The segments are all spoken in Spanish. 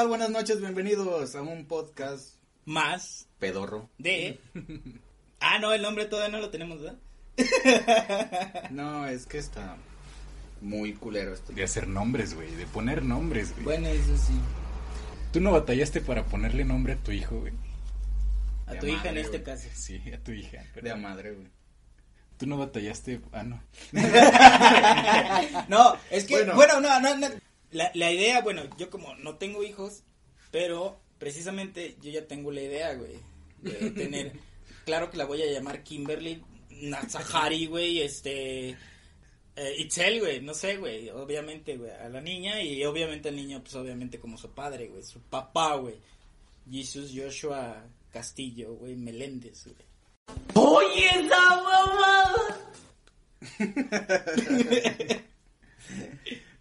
Tal? Buenas noches, bienvenidos a un podcast más pedorro. de... Ah, no, el nombre todavía no lo tenemos, ¿verdad? No, es que está muy culero esto. De hacer nombres, güey, de poner nombres, güey. Bueno, eso sí. ¿Tú no batallaste para ponerle nombre a tu hijo, güey? A De tu hija en este caso. Sí, a tu hija. pero- De a madre, güey. Tú no batallaste, ah, no. No, es que, Bueno. bueno, no, no, no. La, la idea, bueno, yo como no tengo hijos, pero precisamente yo ya tengo la idea, güey, de tener, claro que la voy a llamar Kimberly Nazahari, güey, este, eh, Itzel, güey, no sé, güey, obviamente, güey, a la niña y obviamente al niño, pues obviamente como su padre, güey, su papá, güey, Jesus Joshua Castillo, güey, Meléndez, güey. ¡Oye, esa mamada!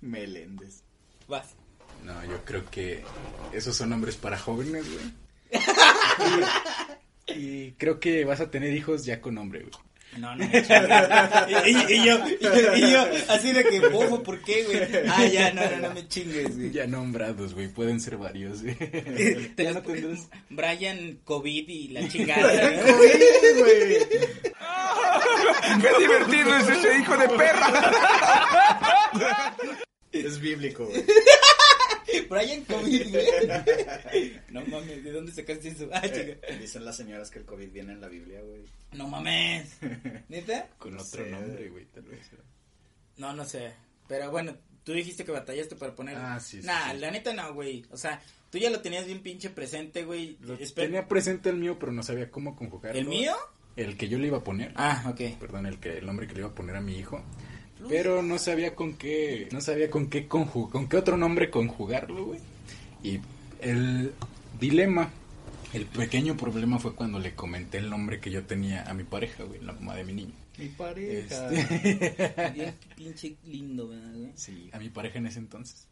Meléndez. Vas. No, yo creo que esos son nombres para jóvenes, güey. Y, y creo que vas a tener hijos ya con nombre, güey. No, no me chingues. y, y- yo, y, yo, y yo, así de que, bofo, ¿por qué, güey? Ah, ya, no, no, no me chingues, güey. Ya nombrados, güey, pueden ser varios, güey. Te Ya las- no tendrás- Brian COVID y la chingada. ¿no? ¡Qué divertido es ese hijo de perra! Es bíblico, güey. Brian COVID, güey. No mames, ¿de dónde sacaste eso? Ah, chica. Dicen las señoras que el COVID viene en la Biblia, güey. No mames. ¿Neta? Con No otro sé. nombre, güey, tal vez. No, no sé. Pero bueno, tú dijiste que batallaste para poner. Ah, sí, sí, Nah, sí. la neta no, güey. O sea, tú ya lo tenías bien pinche presente, güey. Lo Tenía presente el mío, pero no sabía cómo conjugarlo. ¿El mío? El que yo le iba a poner. Ah, ok. perdón, el que el nombre que le iba a poner a mi hijo. Pero no sabía con qué, no sabía con qué conju- con qué otro nombre conjugarlo, güey. Y el dilema, el pequeño problema fue cuando le comenté el nombre que yo tenía a mi pareja, güey, la mamá de mi niño. Mi pareja. Este, Bien pinche lindo, ¿verdad, güey? sí, a mi pareja en ese entonces.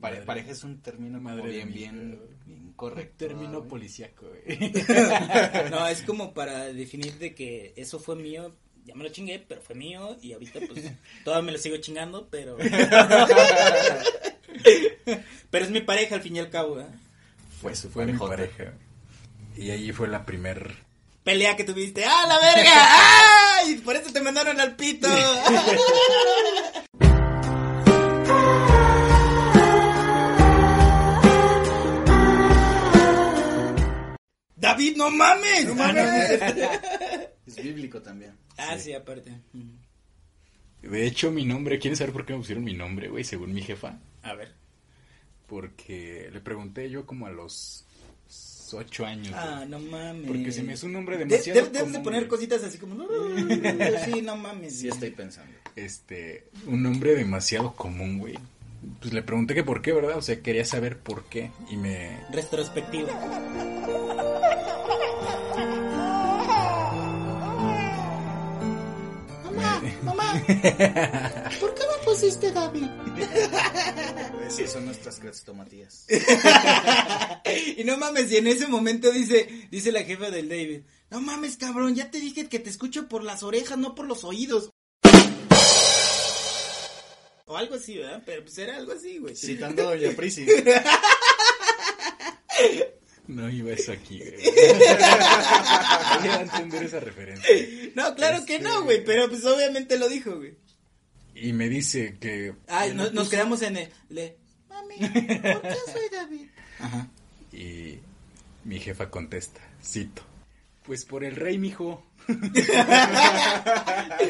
Pare- pareja es un término Madre bien, bien, bien correcto. Término güey. policíaco, güey. No, es como para definir de que eso fue mío, ya me lo chingué, pero fue mío y ahorita pues todavía me lo sigo chingando, pero... pero es mi pareja al fin y al cabo, ¿eh? Fue, fue mi pareja. Y ahí fue la primer Pelea que tuviste, ¡ah, la verga! ¡Ay! Por eso te mandaron al pito. David, no mames. No Es bíblico también. Ah, sí, aparte. De hecho, mi nombre, ¿quieren saber por qué me pusieron mi nombre, güey? Según mi jefa. A ver. Porque le pregunté yo como a los ocho años. Ah, no mames. Porque se me es un nombre De- demasiado debes debes de poner güey. cositas así como. Sí, no mames. Sí estoy pensando. Este, un nombre demasiado común, güey. Pues le pregunté que por qué, ¿verdad? O sea, quería saber por qué. Y me... Retrospectiva. ¿Por qué me pusiste David? Esas son nuestras crestomatías. y no mames, y en ese momento dice, dice la jefa del David, no mames, cabrón, ya te dije que te escucho por las orejas, no por los oídos. O algo así, ¿verdad? Pero pues era algo así, güey. Citando a Doña Prisi. No iba eso aquí, güey. Voy a entender esa referencia. No, claro que Este- no, güey, pero pues obviamente lo dijo, güey. Y me dice que... Ay, no- nos quedamos en el... le- Mami, ¿por qué soy David? Ajá. Y mi jefa contesta, cito. Pues por el rey, mijo.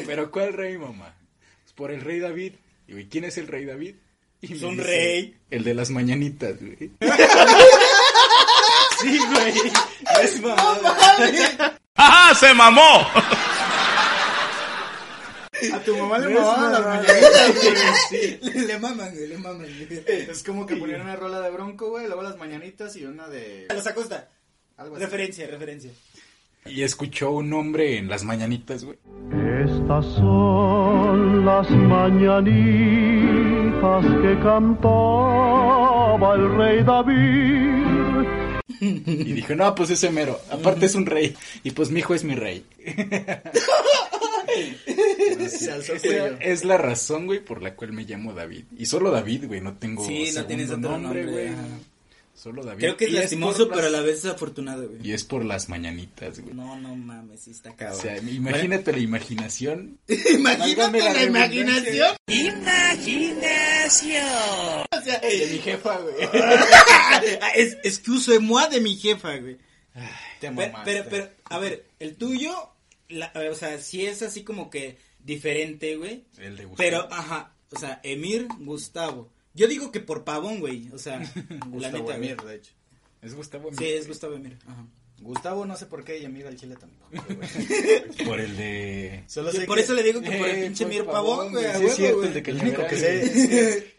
¿Pero cuál rey, mamá? Pues por el rey David. Y, güey, ¿quién es el rey David? Y Es un dice, rey. El de las mañanitas, güey. Sí, güey. Es mamada. ¡Ajá! ¡Se mamó! A tu mamá le No mamaban las mañanitas, güey. Le, le maman, güey, le maman. güey. Es como que ponían una rola de bronco, güey, luego las mañanitas y una de... Los Acosta. Algo así. Referencia, referencia. Y escuchó un hombre en las mañanitas, güey. Estas son las mañanitas que cantaba el rey David. Y dijo, no, pues ese mero. Aparte es un rey. Y pues mi hijo es mi rey. Es la razón, güey, por la cual me llamo David. Y solo David, güey, no tengo Sí, no tienes otro nombre, güey. Solo David. Creo que es Y lastimoso, pero a la vez es afortunado, güey. Y es por las mañanitas, güey. No, no mames, sí está O cabrón. sea, imagínate la imaginación. Imagínate la la imaginación. O sea, De mi jefa, güey. es, excuse-moi de mi jefa, güey. Te Pero, pero, pero, a ver, el tuyo, la- o sea, sí es así como que diferente, güey. El de Gustavo. Pero, ajá, o sea, Emir, Gustavo. Yo digo que por pavón, güey, o sea, la neta, güey. Emir, de hecho. Es Gustavo Sí, es Gustavo Emir, ajá. Gustavo no sé por qué y Emir al chile tampoco, güey. Por el de... Solo sé por que- eso le digo que por el Eh, pinche Emir pavón, güey, sí es cierto, güey. el de que El único que sé.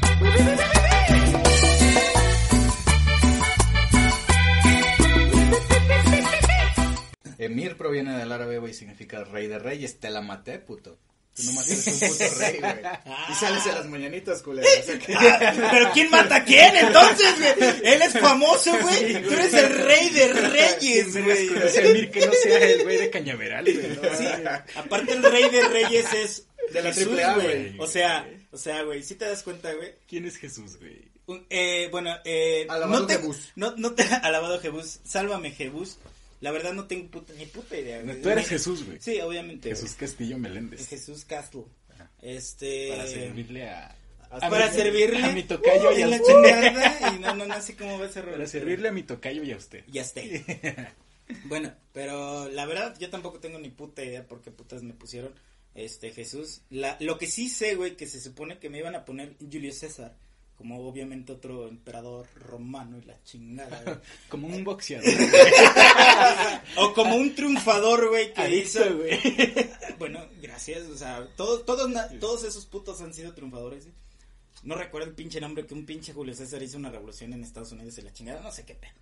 Emir proviene del árabe, güey, significa rey de reyes. Te la maté, puto. Tú nomás eres un puto rey, güey. Y sales de las mañanitas, culero. O sea que- Ah, Pero ¿quién mata a quién entonces, güey? Él es famoso, güey. Tú eres el rey de reyes, güey. Que no sea el güey de Cañaveral, güey. ¿no? Sí, aparte el rey de reyes es De la Jesús, A, güey. O sea, o sea, güey, si te das cuenta, güey. ¿Quién es Jesús, güey? Eh, bueno, eh, Alabado no te, Jebús. no, no te, alabado Jebús, sálvame Jebús. La verdad no tengo puta, ni puta idea. Tú eres Jesús, güey. Sí, obviamente. Jesús Castillo Meléndez. güey. Jesús Castle. Este. Para servirle a... para mi- servirle A mi tocayo uh, y a la usted. chingada y no, no, no sé cómo va a ser. Para servirle a mi tocayo y a usted. Ya esté. bueno, pero la verdad yo tampoco tengo ni puta idea por qué putas me pusieron este Jesús. La, lo que sí sé, güey, que se supone que me iban a poner Julio César, como obviamente otro emperador romano y la chingada. güey. Como un boxeador. o como un triunfador, güey, que hizo, güey. Bueno, gracias, o sea, todos todos todos esos putos han sido triunfadores. ¿eh? No recuerdo el pinche nombre que un pinche Julio César hizo una revolución en Estados Unidos y la chingada, no sé qué pedo.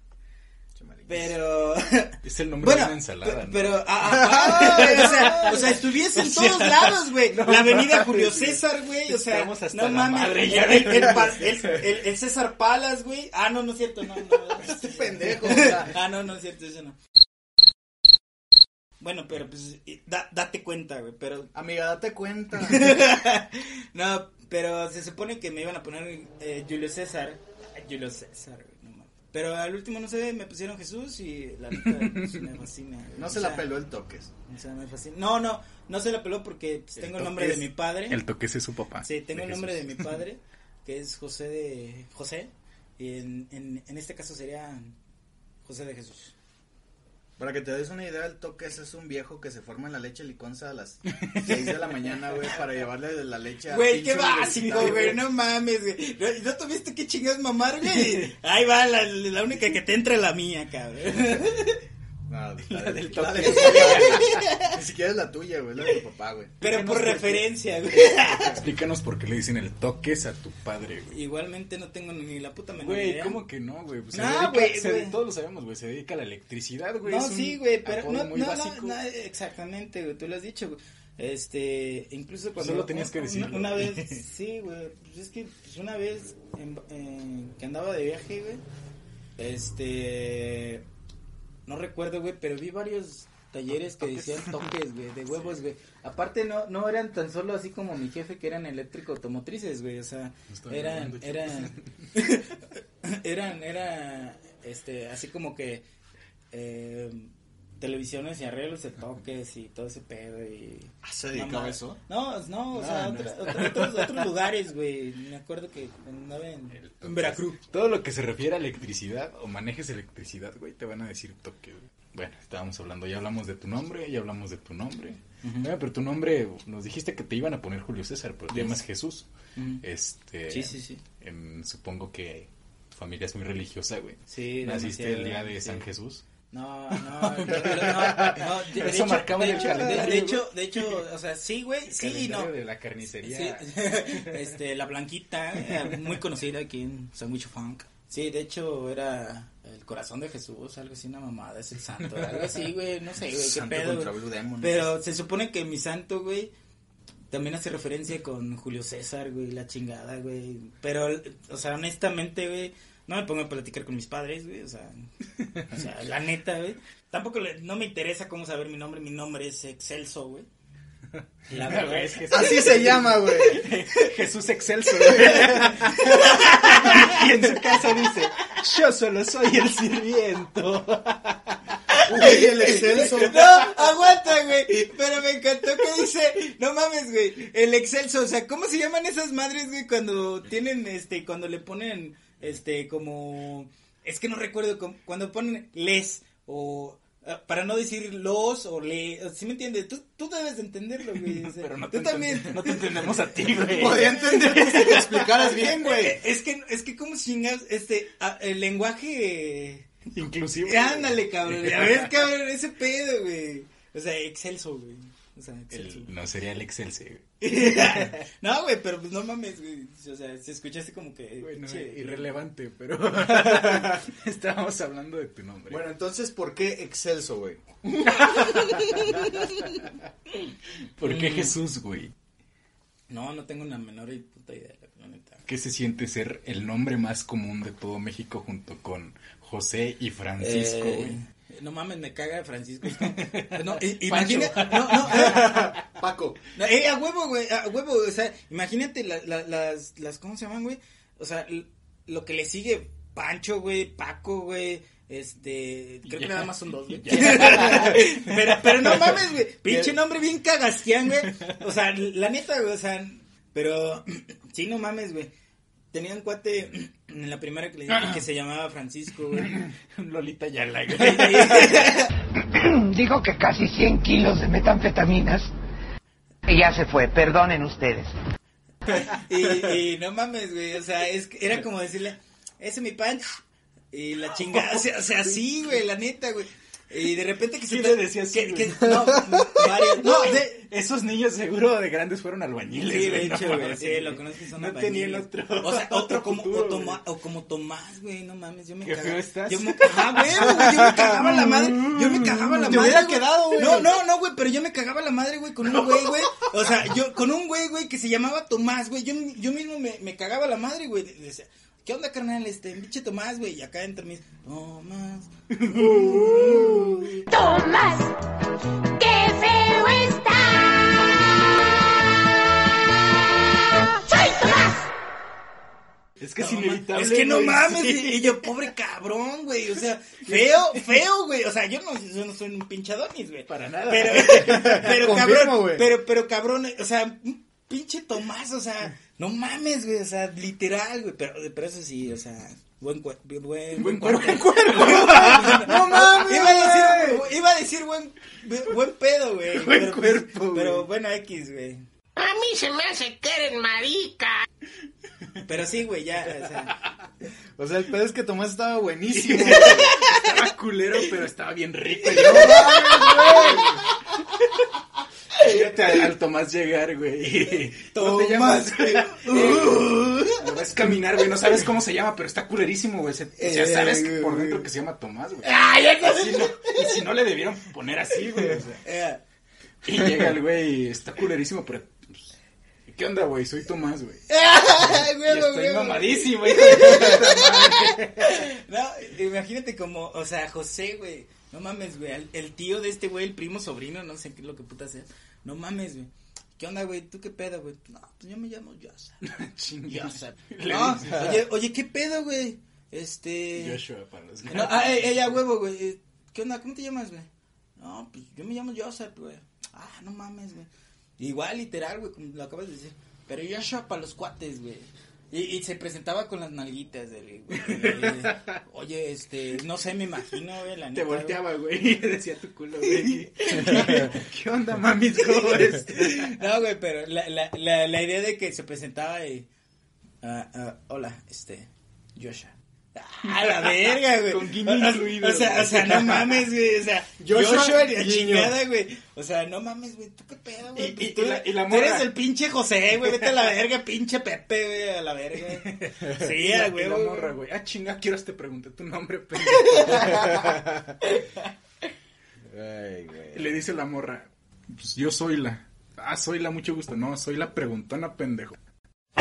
Pero Es el nombre Bueno, de una ensalada, pero, ah, ah, ah, o sea, o sea, estuviese en todos lados, güey. la avenida Julio César, güey, o sea, hasta no mames, el, el, César Palas, güey. Ah, no, no es cierto, no, no. Este pendejo, o sea. Ah, no, no es cierto, eso no. Bueno, pero pues, da- date cuenta, güey, pero, Amiga, date cuenta. no, pero se supone que me iban a poner eh, Julio César. Julio César. Pero al último, no sé, me pusieron Jesús y la neta pues, me fascina. No O se la peló el toques. O sea, me fascina. No, no, no se la peló porque pues, El tengo el nombre de mi padre. El toque ese es su papá. Sí, tengo el nombre de mi padre, que es José de José. Y en, en, en este caso sería José de Jesús. Para que te des una idea, el toques es un viejo que se forma en la leche liconza a las 6 de la mañana, güey, para llevarle de la leche a Güey, qué básico, güey, no mames, güey. ¿No, ¿no tuviste qué chingas mamar, güey? Ahí va, la, la única que te entra la mía, cabrón. No, la, del la toque. de tu papá. Ni siquiera es la tuya, güey, la de tu papá, güey. Pero por referencia, güey. Explícanos por qué le dicen el toques a tu padre, güey. Igualmente no tengo ni la puta menor Güey, idea. ¿cómo que no, güey? Pues se dedica- güey, se- güey. Todos lo sabemos, güey. Se dedica a la electricidad, güey. No, sí, güey, pero no, muy no, no, básico. no, exactamente, güey, tú lo has dicho, güey. Este, incluso cuando... Solo tenías que una- decirlo. Una, vez, sí, güey, pues es que pues una vez en- en- que andaba de viaje, güey, este, no recuerdo, güey, pero vi varios talleres que decían toques, güey, de huevos, güey. Aparte no, no eran tan solo así como mi jefe que eran eléctrico automotrices, güey, o sea, eran, llamando, eran, eran, era, este, así como que, eh, televisiones y arreglos de toques y todo ese pedo y... Ah, ¿Se dedicaba No, a eso? No, no, o No, sea, no. otra- otra- otros, otros lugares, güey. Me acuerdo que andaba en, El en toques. Veracruz. Todo lo que se refiere a electricidad o manejes electricidad, güey, te van a decir toque, güey. bueno, estábamos hablando, ya hablamos de tu nombre, ya hablamos de tu nombre. Bueno, pero tu nombre, nos dijiste que te iban a poner Julio César, pero te llamas Jesús. Este, Sí, sí, sí. em, supongo que tu familia es muy religiosa, güey. Sí, Naciste el día de sí. San Jesús. No, no, no, no, no, de, Eso marcaba el hecho, de- calendario, de hecho, de hecho, o sea, sí, güey, sí y no. De la carnicería. Sí, este, la blanquita, eh, muy conocida aquí en Sandwich Funk. Sí, de hecho era el corazón de Jesús, algo así, una mamada, es el santo, algo así, güey, no sé, güey, qué Santo pedo. Pero se supone que mi santo, güey, también hace referencia con Julio César, güey, la chingada, güey. Pero, o sea, honestamente, güey, no me pongo a platicar con mis padres, güey, o sea, o sea, la neta, güey. Tampoco le- no me interesa cómo saber mi nombre, mi nombre es Excelso, güey. La verdad es que Así se llama, güey. Jesús excelso. y en su casa dice, yo solo soy el sirviento. Güey, el excelso. No, aguanta, güey. Pero me encantó que dice, no mames, güey, el excelso, o sea, ¿cómo se llaman esas madres, güey, cuando tienen, este, cuando le ponen, este, como, es que no recuerdo, com- cuando ponen les o ah, para no decir los o le, ¿sí me entiendes? Tú, tú debes de entenderlo, güey. o sea, Pero no tú te, también. entendemos- no te entendemos a ti, güey. Podría entender si te explicaras bien, güey. Eh, Es que, es que como chingas, este, el lenguaje, Inclusive. Eh, ándale, cabrón, a ver, cabrón, ese pedo, güey. O sea, excelso, güey. O sea, excelso. El- no sería el excelse, güey. no, güey, pero pues no mames, güey. O sea, se escuchaste como que. Bueno, pinche- irrelevante, pero estábamos hablando de tu nombre. Bueno, entonces, ¿por qué excelso, güey? ¿por Mm. qué Jesús, güey? No, no tengo una menor puta idea, la neta. ¿Qué se siente ser el nombre más común de todo México junto con José y Francisco, Eh, güey? No mames, me caga Francisco. No, imagina. No, no, eh, Paco. eh, a huevo, güey, a huevo. O sea, imagínate la- la- las, las. ¿Cómo se llaman, güey? O sea, lo que le sigue: Pancho, güey, Paco, güey. Este, creo que nada más son dos, güey. pero, pero no mames, güey. Pinche nombre bien cagastián, güey. O sea, la neta, güey, o sea, pero sí, no mames, güey. Tenía un cuate en la primera que le dije que se llamaba Francisco, güey. Lolita Yala, güey. Dijo que casi 100 kilos de metanfetaminas. Y ya se fue, perdonen ustedes. Y, y no mames, güey, o sea, es que era como decirle, ese es mi pan. Y la chingada, o sea, o sea, sí, güey, la neta, güey. Y de repente que se Sí te- le decía así, que, que- no, varios, no, de, Esos niños seguro de grandes fueron albañiles. Sí, de no hecho, güey, sí, lo conozco, son No albañiles. tenían otro. O sea, otro como, futuro, o, Toma- o como Tomás, güey, no mames, yo me cagaba. feo estás. Yo me cagaba, güey, yo me cagaba la madre, yo me cagaba la Te madre. hubiera quedado, güey. No, no, no, güey, pero yo me cagaba la madre, güey, con un güey, güey. O sea, yo, con un güey, güey, que se llamaba Tomás, güey, yo, yo mismo me, me cagaba la madre, güey. ¿Qué onda, carnal? Este, pinche Tomás, güey, y acá entre mis, Tomás. Tomás, qué feo está. Soy Tomás. Es que es inevitable. Es que no mames, sí. y yo, pobre cabrón, güey, o sea, feo, feo, güey, o sea, yo no, yo no soy un pinche Adonis, güey. Para nada. Pero, pero Confirmo, cabrón, pero, pero cabrón, o sea, un pinche Tomás, o sea, no mames, güey, o sea, literal, güey, pero, pero eso sí, o sea, buen cuerpo, buen, Buen cuerpo. cuerpo. No mames, iba a decir, iba a decir buen, buen pedo, güey. Buen pero, pues, cuerpo, güey. Pero bueno, X, güey. A mí se me hace que eres marica. Pero sí, güey, ya, o sea, O sea, el pedo es que Tomás estaba buenísimo. Estaba culero, pero estaba bien rico. y no mames, güey. Fíjate al, al Tomás llegar, güey. ¿Cómo te llamas? güey. Lo ves caminar, güey. No sabes cómo se llama, pero está culerísimo, güey. Se- O sea, Eh, sabes que güey, por güey. dentro que se llama Tomás, güey. Ay, Y si no, y si no le debieron poner así, güey. o sea. Eh, Y llega el güey y está culerísimo, pero. pues, ¿Qué onda, güey? Soy Tomás, güey. Güey, estoy güey, güey. mamadísimo, madre. No, imagínate como, o sea, José, güey. No mames, güey. El tío de este güey, el primo sobrino, no sé qué es lo que puta sea. No mames, güey. ¿Qué onda, güey? ¿Tú qué pedo, güey? No, pues yo me llamo Joseph. Chingue. Joseph. No, dices, oye, oye, ¿qué pedo, güey? Este. Joshua para los No, ah, eh, ella, huevo, güey. Eh, ¿Qué onda? ¿Cómo te llamas, güey? No, pues yo me llamo Joseph, güey. Ah, no mames, güey. Igual, literal, güey, como lo acabas de decir. Pero Joshua para los cuates, güey. Y, y se presentaba con las nalguitas del güey. Oye, este, no sé, me imagino, güey, la Te neta, volteaba, güey, y decía tu culo, güey. ¿Qué onda, mamis? ¿Cómo? No, güey, pero la, la, la, la idea de que se presentaba y... ah, ah, hola, este, Joshua. A la verga, güey. Con o- incluido, O sea, o sea, no mames, güey. O sea, Joshua, Joshua, y la chingada, güey. O sea, no mames, güey. ¿Tú qué pedo, güey? Y- y- tú, y la- y la tú eres morra. el pinche José, güey. Vete a la verga, pinche Pepe, güey. A la verga. Sí, a güey, la morra, güey. Ah, chinga, quiero te pregunté tu nombre, pendejo. Ay, güey. Y le dice la morra, pues yo soy la. Ah, soy la, mucho gusto. No, soy la preguntona, pendejo.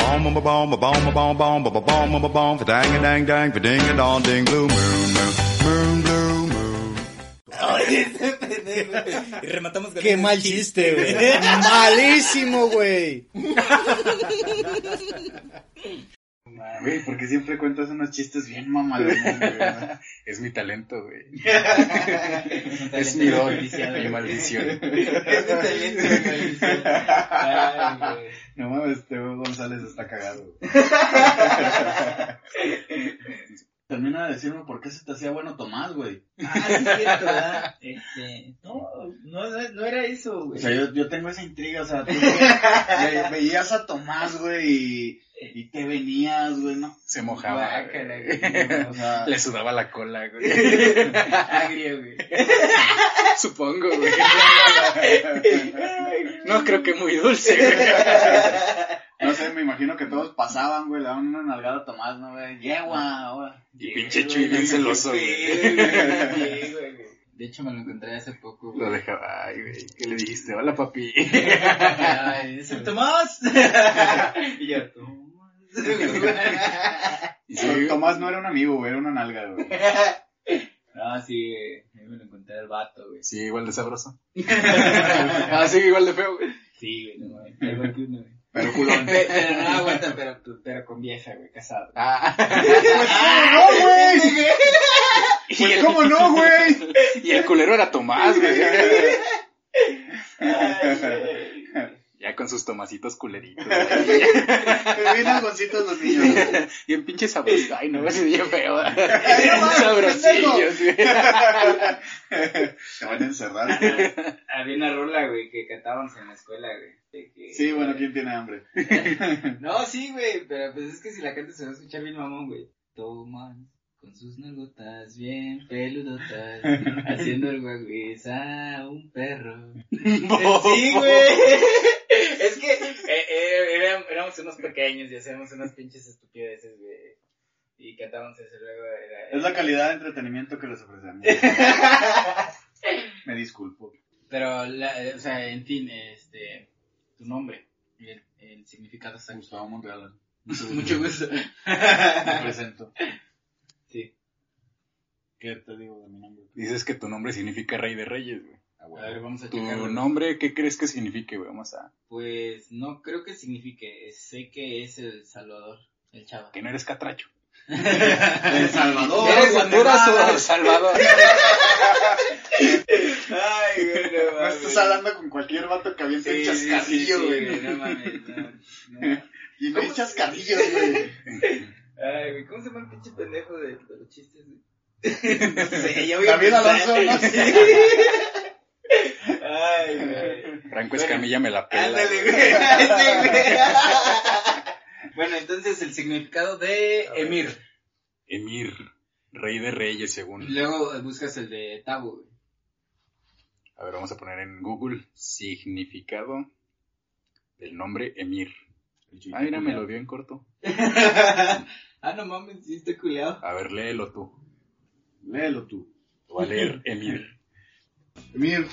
Bom bom bom bom bom bom bom bom bom bom bom bom dang dang dang ding a dong ding blue moon moon blue moon. Y rematamos con Qué mal chiste, güey. Malísimo, güey. Güey, porque siempre cuentas unos chistes bien mamalones, güey. Es mi talento, güey. Es es mi don, mi maldición. No mames, Teo González está cagado. Termina de decirme por qué se te hacía bueno Tomás, güey. Ah, sí, es cierto, ¿verdad? Este, no, no, no era eso, O güey. sea, yo, yo tengo esa intriga, o sea, tú ve- ve- veías a Tomás, güey, y, y te venías, güey, ¿no? Se mojaba. Guácala, güey. güey. O sea- Le sudaba la cola, güey. Agrio, güey. Supongo, güey. No creo que muy dulce, güey. Imagino que todos pasaban, güey, le daban una nalgada a Tomás, ¿no, güey? Yegua, ahora. Y pinche Chuy bien celoso, güey. Sí, güey. De hecho, me lo encontré hace poco, Lo dejaba, ay, güey. ¿Qué le dijiste? Hola, papi. Ay, dice, Tomás. y yo, Tomás. Y sí, Tomás no era un amigo, güey, era una nalga, güey. Ah, sí, güey. Ahí me lo encontré al vato, güey. sí, igual de sabroso. Ah, sí, igual de feo, güey. Sí, güey, no mames. Igual que uno, güey. Pero culón. Pe- Pero no aguanta, pero, pero con vieja, güey, casado. Ah. ¡No, güey! Y el, ¿Cómo no, güey? y el culero era Tomás, güey. Ya con sus tomasitos culeritos. Bien algoncitos los niños. güey. Bien pinche sabroso. Ay, no, ese bien feo. Sabrosillos, güey. Te van a encerrar, güey. Había una rola, güey, que cantábamos en la escuela, güey. Sí, bueno, ¿quién tiene hambre? No, sí, güey, pero pues es que si la cantas se va a escuchar bien mamón, güey. Tomás, con sus nalgotas bien peludotas, haciendo el guaguis a un perro. Sí, güey. Es que eh, eh, éram- éramos unos pequeños y hacíamos unas pinches estupideces, güey. Y cantábamos eso luego. Era, Es la calidad de entretenimiento que les ofrecemos. Me disculpo. Pero, la, eh, o sea, en fin, este, tu nombre, el, el significado está Gustavo Monreal. Mucho gusto. Me presento. Sí. ¿Qué te digo de mi nombre? Dices que tu nombre significa rey de reyes, güey. Ah, A bueno. ver, vamos a Tu checarlo. nombre, ¿qué crees que signifique, güey? Vamos a... Pues no creo que signifique, sé que es el Salvador, el chava. Que no eres catracho. El Salvador. Eres Honduras o Guatemala. El Salvador. Ay, güey, no No estás hablando con cualquier vato que aviente un chascarrillo, güey. no mames, no, no. Y no hay chascarrillos, güey. Ay, güey, ¿cómo se llama el pinche pendejo de, de los chistes, güey? no sé, ya voy a David pensar. Alonso, no sé. Ay, güey. Franco Escamilla me la pela. Ándale, güey. güey. Bueno, entonces el significado de A. Emir. Emir, rey de reyes, según. Luego buscas el de Tabo, güey. A ver, vamos a poner en Google significado del nombre Emir. Ah, mira, me lo dio en corto. ah, no mames, sí está culeado. A ver, léelo tú. Léelo tú. Va a leer Emir. Emir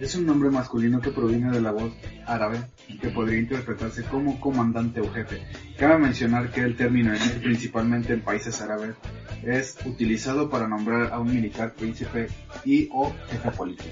es un nombre masculino que proviene de la voz árabe que podría interpretarse como comandante o jefe. Cabe mencionar que el término emir, principalmente en países árabes, es utilizado para nombrar a un militar príncipe y o jefe político.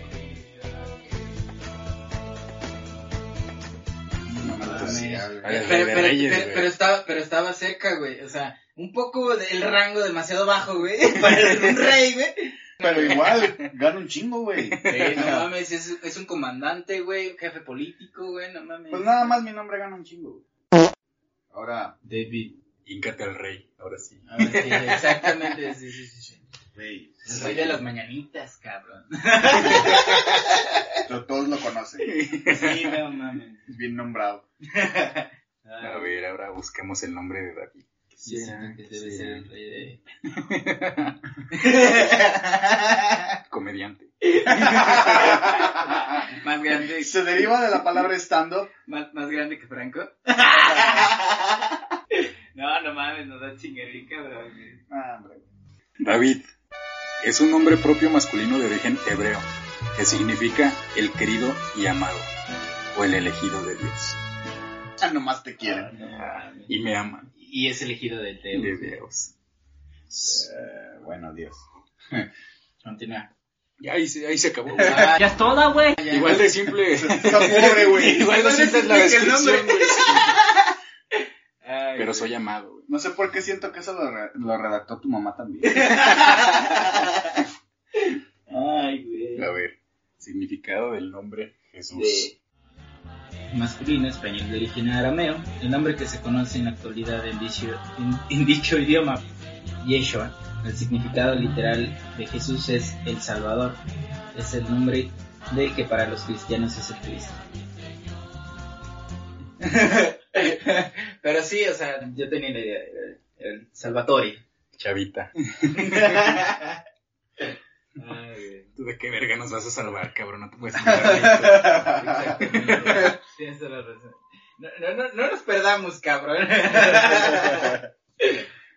Ay, Pero, estaba, pero estaba cerca, güey. O sea, un poco del rango demasiado bajo, güey. Para ser un rey, güey. Pero igual, gana un chingo, güey. Sí, no mames, es, es un comandante, güey, un jefe político, güey, no mames. Pues nada más mi nombre gana un chingo, güey. Ahora, David. Híncate al rey, ahora sí. A ver, sí, exactamente, sí, sí, sí. sí. güey, El rey de las mañanitas, cabrón. lo- todos lo conocen. Sí, no mames. Es bien nombrado. A ver, ahora busquemos el nombre de David. Sí, siento que debe ser el rey de... Comediante. Más grande, Se deriva de la palabra stand-up. más, más grande que Franco. No, no mames, nos da chinguerín, cabrón. Ah, hombre. David es un nombre propio masculino de origen hebreo, que significa el querido y amado, o el elegido de Dios. Ah, nomás te quieren. No mames. Y me aman, Y es elegido de Teo. de Dios. Eh, bueno, Dios. Continúa. Y ahí se, ahí se acabó. güey. Ah, ya es toda, güey. Igual de simple. Está pobre, güey. Igual de simple es la descripción, güey. Ay, Pero güey. soy amado, güey. No sé por qué siento que eso lo, re- lo redactó tu mamá también. Ay, güey. A ver, significado del nombre Jesús. masculino español de origen arameo, el nombre que se conoce en la actualidad en dicho, en- en dicho idioma, Yeshua. El significado literal de Jesús es el Salvador. Es el nombre del que para los cristianos es el Cristo. Sí, o sea, yo tenía la idea, el, el Salvatore. Chavita. Ay, güey. ¿Tú de qué verga nos vas a salvar, cabrón? No te puedes salvar. Exactamente. Tienes toda la razón. No, no, no, no nos perdamos, cabrón.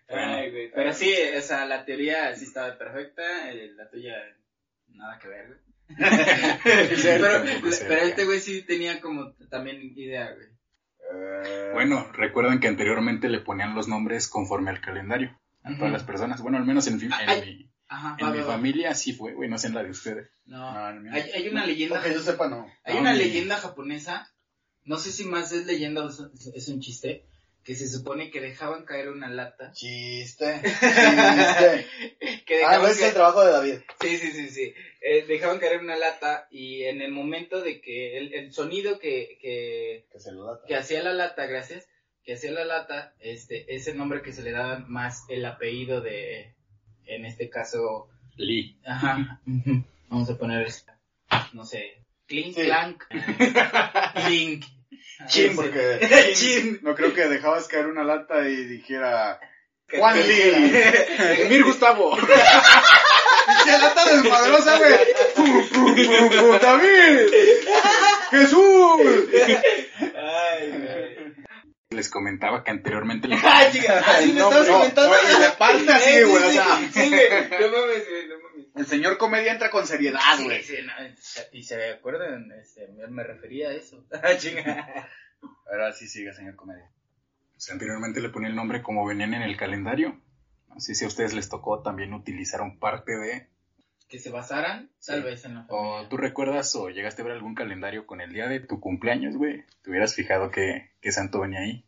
Ay, güey. Pero sí, o sea, la teoría sí estaba perfecta, eh, la tuya nada que ver, güey. pero, pero este güey sí tenía como también idea, güey. Bueno, recuerden que anteriormente le ponían los nombres conforme al calendario a todas las personas. Bueno, al menos en, mi, Ajá, en va, mi va, va. familia así fue, güey, no sé en la de ustedes. No, hay, hay una leyenda, Que yo sepa, no. hay No, una leyenda japonesa, no sé si más es leyenda o es, es un chiste, que se supone que dejaban caer una lata. Chiste. Chiste. Que Ah, no es caer- el trabajo de David. Sí, sí, sí, sí. Eh, dejaban caer una lata y en el momento de que el, el sonido que, que, Que se lo da. que hacía la lata, gracias, que hacía la lata, este, es el nombre que se le daba más el apellido de, en este caso, Lee. ajá, vamos a poner, no sé, Clink, Sí. Clank, Link. Chin, porque Chin. No creo que dejabas caer una lata y dijera Juan Lee. Emir Gustavo. ¡Pinche lata desmadrosa, güey! ¡Pum, pum, pum, pum! ¡David! ¡Jesús! Ay, güey. Les comentaba que anteriormente le Ah, chica, así me No, estabas no, comentando. no, y le parte así, Eh, sí, güey, o sí, sea. Sí, güey, no mames, güey, no mames. El señor comedia entra con seriedad, Sí, güey. sí, no, y se acuerdan, este, me, refería a eso. Ah, chinga. Ahora sí sigue, señor comedia. O sea, anteriormente le ponía el nombre como venían en el calendario. No sé si a ustedes les tocó también utilizaron parte de... Que se basaran, tal Sí. vez en la O tú recuerdas o llegaste a ver algún calendario con el día de tu cumpleaños, güey. Te hubieras fijado que, que santo venía ahí.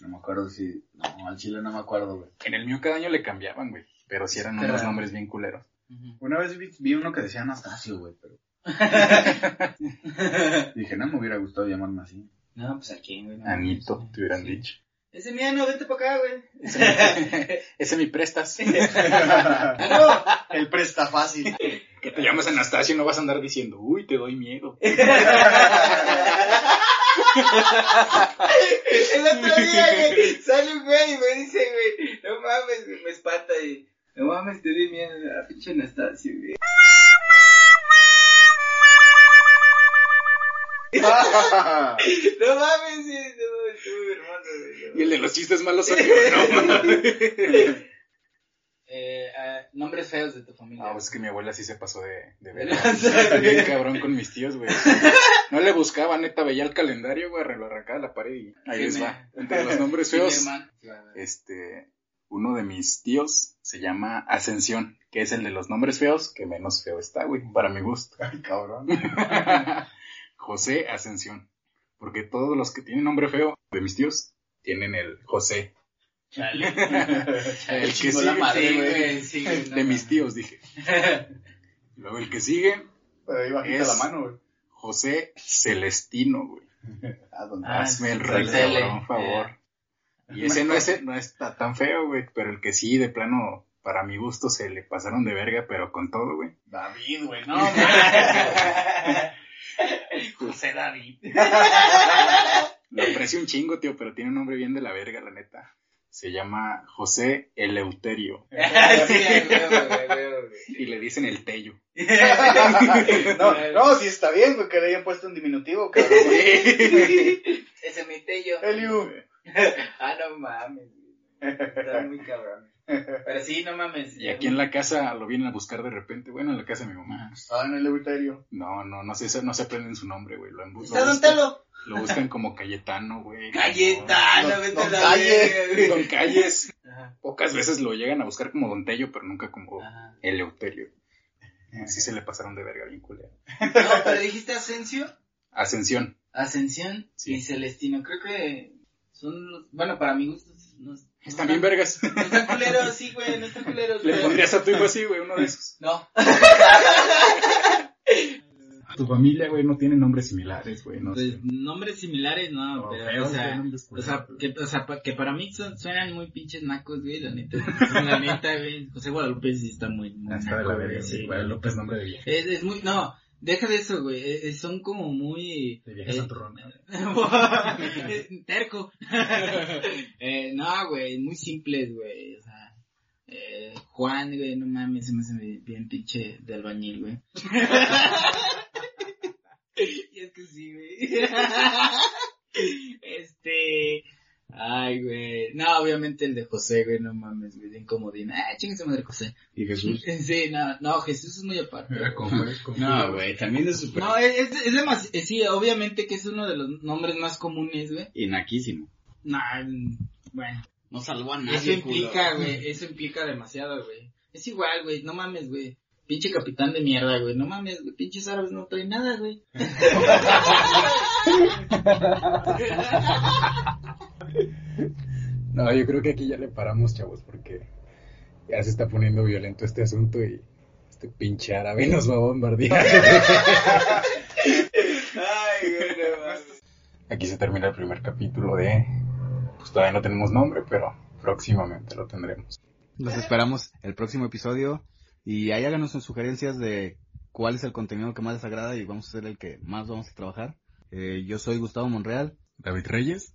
No me acuerdo si... No, al chile no me acuerdo, güey. En el mío cada año le cambiaban, güey. Pero si eran unos nombres bien culeros. Una vez vi, vi uno que decía Anastasio, güey, pero... Dije, no me hubiera gustado llamarme así. No, pues aquí, güey. no Anito, te hubieran sí. dicho. Ese miano, vente para acá, güey. Ese mi prestas. Ah, El presta fácil. Que te llamas Anastasio y no vas a andar diciendo, uy, te doy miedo. El otro día, güey, sale un güey y me dice, güey, no mames, me espanta y, no mames, te di miedo a pinche Anastasio, güey. No mames, sí, no mames, estuvo hermoso, güey. Y el de los chistes malos soy yo, ¿no? Eh, ah, nombres feos de tu familia. No, pues es que mi abuela sí se pasó de, de lanza, Bien cabrón con mis tíos, güey. No le buscaba, neta, veía el calendario, güey, lo arrancaba de la pared y ahí les va. Entre los nombres feos, este, uno de mis tíos se llama Ascensión, que es el de los nombres feos, que menos feo está, güey, para mi gusto. Ay, cabrón. José Ascensión. Porque todos los que tienen nombre feo de mis tíos tienen el José. Chale. El que sigue, la madre, Sí, güey. no de mis tíos, dije. Luego el que sigue, Pero ahí bajita Es- la mano, güey. José Celestino, güey. ¿A dónde? Ah, Hazme el rey, por favor. Y ese no, ese no está tan feo, güey, pero el que sí, de plano, para mi gusto, se le pasaron de verga, pero con todo, güey. David, güey, no, José David. Lo aprecio un chingo, tío, pero tiene un nombre bien de la verga, la neta. Se llama José Eleuterio. Y le dicen el Tello. no, no, sí está bien, güey, que le hayan puesto un diminutivo, cabrón. Ese es mi tello. Eliu. Ah, no mames. güey. Está muy cabrón. Pero sí, no mames. Y aquí en la casa lo vienen a buscar de repente. Bueno, en la casa de mi mamá. Ah, en el Eleuterio. No, no, no sé, no se aprenden su nombre, güey. Lo, en- lo ¿Está Don buscan- Telo? Lo buscan como Cayetano, güey. Cayetano, No, vete Don a la Calle. Don Calles. Ajá. Pocas veces lo llegan a buscar como Don Tello, pero nunca como Eleuterio. Así se le pasaron de verga bien culero. No, pero dijiste Asensio, Ascensión. Ascensión Sí. y Celestino. Creo que son los, bueno, para mi gusto, no, Están bien vergas. no están culeros, sí, güey, no están culeros. Le güey. pondrías a tu hijo así, güey, uno de esos. No. Tu familia, güey, no tiene nombres similares, güey, no sé. Pues, nombres similares, no, O pero, feos, o sea, güey, o sea, que, o sea, pa- que para mí son- suenan muy pinches nacos, güey, la neta. La neta, güey. José Guadalupe sí está muy, muy de naco, la güey, verga, sí, sí, Guadalupe es nombre de vieja. Es, es muy, no, deja de eso, güey, eh, eh, son como muy... De vieja eh, santurrona. Terco. eh, no, güey, muy simples, güey, o sea... Eh, Juan, güey, no mames, se me hace bien pinche de albañil, güey. y es que sí, güey. este... Ay, güey. No, obviamente el de José, güey, no mames, güey, bien comodín. Ah, chingue su madre José. ¿Y Jesús? Sí, no, no, Jesús es muy aparte. Era No, güey, también es súper No, es, es, es demasi- eh, sí, obviamente que es uno de los nombres más comunes, güey. inaquísimo. No, bueno. No salvó a nadie. Eso implica, culo. güey, eso implica demasiado, güey. Es igual, güey, no mames, güey. Pinche capitán de mierda, güey. No mames, güey. Pinches árabes no traen nada, güey. No, yo creo que aquí ya le paramos, chavos, porque ya se está poniendo violento este asunto y este pinche árabe nos va a bombardear. Ay, güey, no mames. Aquí se termina el primer capítulo de... Pues todavía no tenemos nombre, pero próximamente lo tendremos. Los esperamos el próximo episodio. Y ahí háganos sus sugerencias de cuál es el contenido que más les agrada y vamos a ser el que más vamos a trabajar. Eh, yo soy Gustavo Monreal. David Reyes.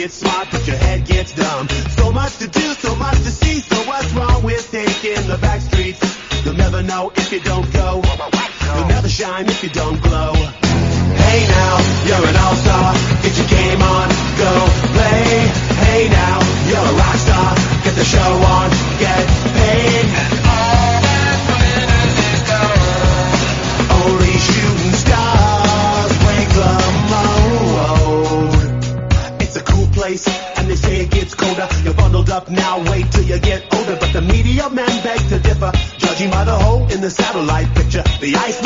gets smart, but your head gets dumb. So much to do, so much to see. So what's wrong with taking the back streets? You'll never know if you don't go. You'll never shine if you don't glow. Hey now, you're an all-star. Get your game on, go satellite picture. The ice